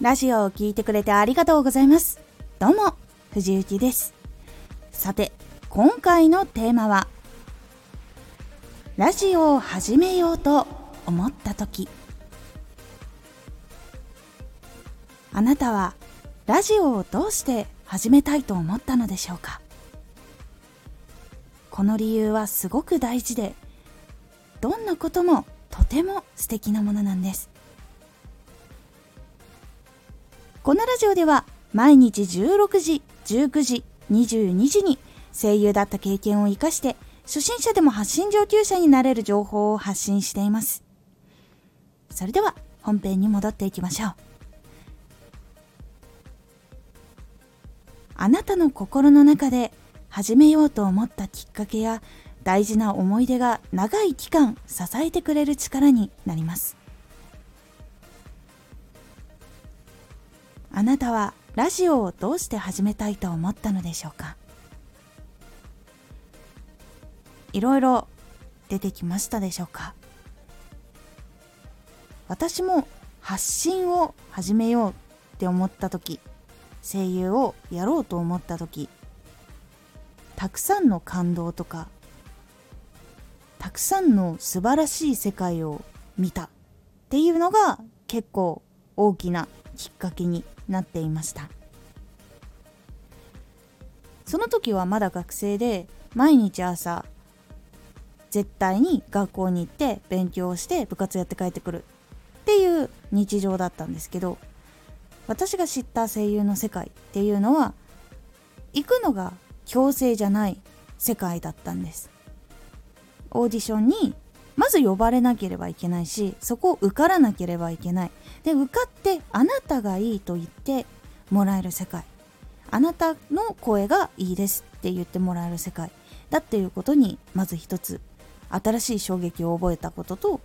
ラジオを聴いてくれてありがとうございます。どうも、藤幸です。さて、今回のテーマは、ラジオを始めようと思った時。あなたはラジオをどうして始めたいと思ったのでしょうか？この理由はすごく大事で、どんなこともとても素敵なものなんです。このラジオでは毎日16時、19時、22時に声優だった経験を活かして初心者でも発信上級者になれる情報を発信しています。それでは本編に戻っていきましょう。あなたの心の中で始めようと思ったきっかけや大事な思い出が長い期間支えてくれる力になります。あなたはラジオをどうして始めたいと思ったのでしょうか？いろいろ出てきましたでしょうか？私も発信を始めようって思った時声優をやろうと思った時たくさんの感動とかたくさんの素晴らしい世界を見たっていうのが結構大きなきっかけになっていました。その時はまだ学生で毎日朝絶対に学校に行って勉強して部活やって帰ってくる。っていう日常だったんですけど私が知った声優の世界っていうのは行くのが強制じゃない世界だったんです。オーディションにまず呼ばれなければいけないしそこを受からなければいけない。で受かってあなたがいいと言ってもらえる世界。あなたの声がいいですって言ってもらえる世界。だっていうことにまず一つ新しい衝撃を覚えたことと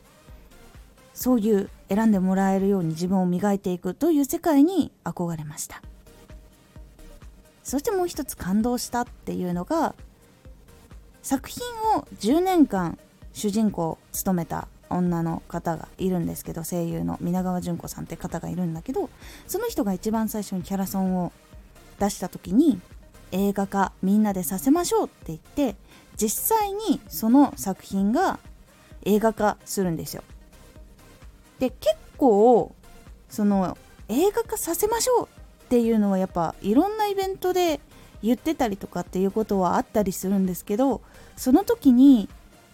そういう選んでもらえるように自分を磨いていくという世界に憧れました。そしてもう一つ感動したっていうのが作品を10年間主人公を務めた女の方がいるんですけど声優の皆川淳子さんって方がいるんだけどその人が一番最初にキャラソンを出した時に映画化みんなでさせましょうって言って実際にその作品が映画化するんですよ。で結構その映画化させましょうっていうのはやっぱいろんなイベントで言ってたりとかっていうことはあったりするんですけどその時に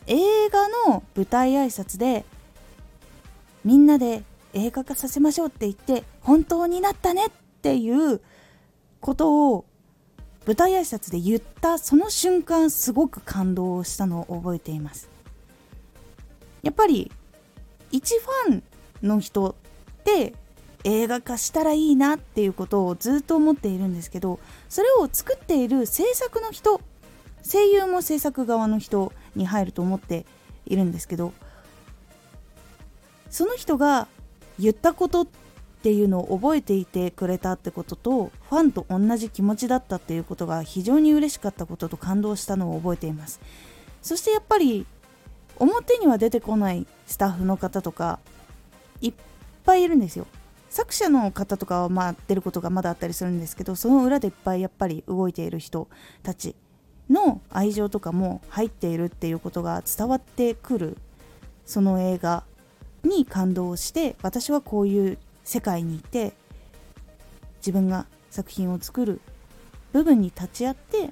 映画の舞台挨拶でみんなで映画化させましょうって言って本当になったねっていうことを舞台挨拶で言ったその瞬間すごく感動したのを覚えています。やっぱり一ファンの人って映画化したらいいなっていうことをずっと思っているんですけどそれを作っている制作の人声優も制作側の人に入ると思っているんですけどその人が言ったことっていうのを覚えていてくれたってこととファンと同じ気持ちだったっていうことが非常に嬉しかったことと感動したのを覚えています。そしてやっぱり表には出てこないスタッフの方とかいっぱいいるんですよ。作者の方とかはまあ出ることがまだあったりするんですけどその裏でいっぱいやっぱり動いている人たち。の愛情とかも入っているっていうことが伝わってくるその映画に感動して私はこういう世界にいて自分が作品を作る部分に立ち会って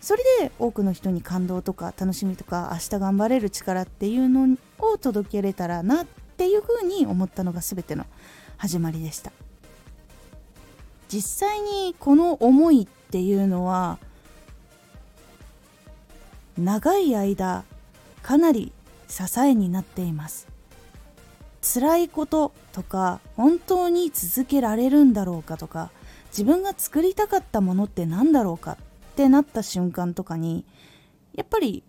それで多くの人に感動とか楽しみとか明日頑張れる力っていうのを届けれたらなっていうふうに思ったのが全ての始まりでした。実際にこの思いっていうのは長い間かなり支えになっています。辛いこととか本当に続けられるんだろうかとか自分が作りたかったものって何だろうかってなった瞬間とかにやっぱり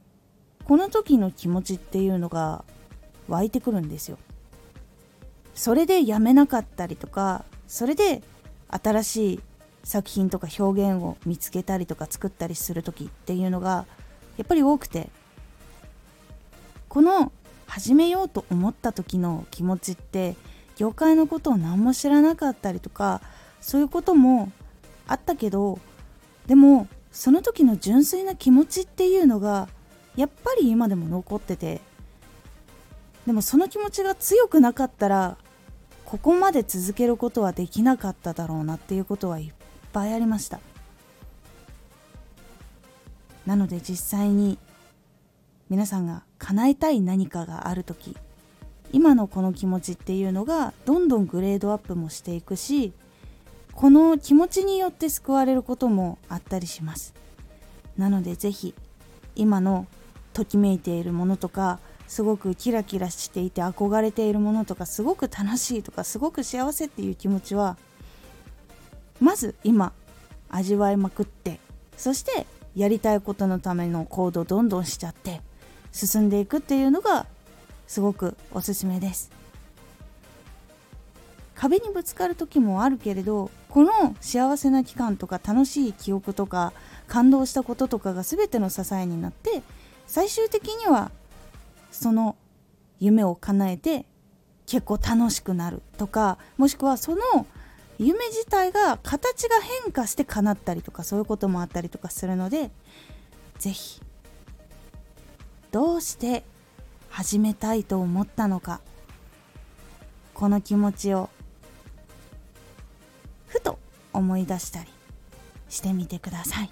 この時の気持ちっていうのが湧いてくるんですよ。それでやめなかったりとかそれで新しい作品とか表現を見つけたりとか作ったりする時っていうのがやっぱり多くて。この始めようと思った時の気持ちって業界のことを何も知らなかったりとかそういうこともあったけどでもその時の純粋な気持ちっていうのがやっぱり今でも残っててでもその気持ちが強くなかったらここまで続けることはできなかっただろうなっていうことはいっぱいありました。なので実際に皆さんが叶えたい何かがある時今のこの気持ちっていうのがどんどんグレードアップもしていくしこの気持ちによって救われることもあったりします。なので是非今のときめいているものとかすごくキラキラしていて憧れているものとかすごく楽しいとかすごく幸せっていう気持ちはまず今味わいまくってそしてやりたいことのための行動どんどんしちゃって進んでいくっていうのがすごくおすすめです。壁にぶつかる時もあるけれどこの幸せな期間とか楽しい記憶とか感動したこととかが全ての支えになって最終的にはその夢を叶えて結構楽しくなるとかもしくはその夢自体が形が変化して叶ったりとかそういうこともあったりとかするので是非どうして始めたいと思ったのかこの気持ちをふと思い出したりしてみてください。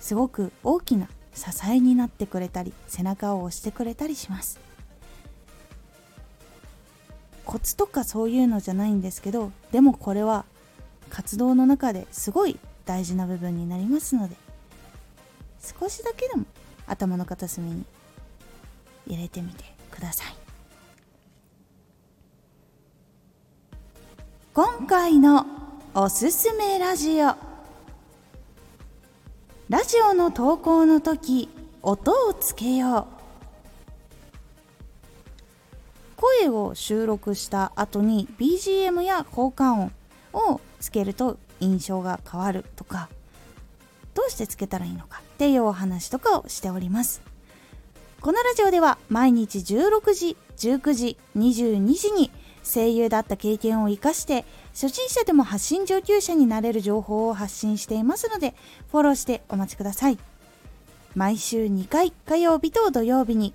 すごく大きな支えになってくれたり背中を押してくれたりします。コツとかそういうのじゃないんですけどでもこれは活動の中ですごい大事な部分になりますので少しだけでも頭の片隅に入れてみてください。今回のおすすめラジオ。ラジオの投稿の時音をつけよう。声を収録した後に BGM や効果音をつけると印象が変わるとかどうしてつけたらいいのかっていうお話とかをしております。このラジオでは毎日16時19時22時に声優だった経験を生かして初心者でも発信上級者になれる情報を発信していますのでフォローしてお待ちください。毎週2回火曜日と土曜日に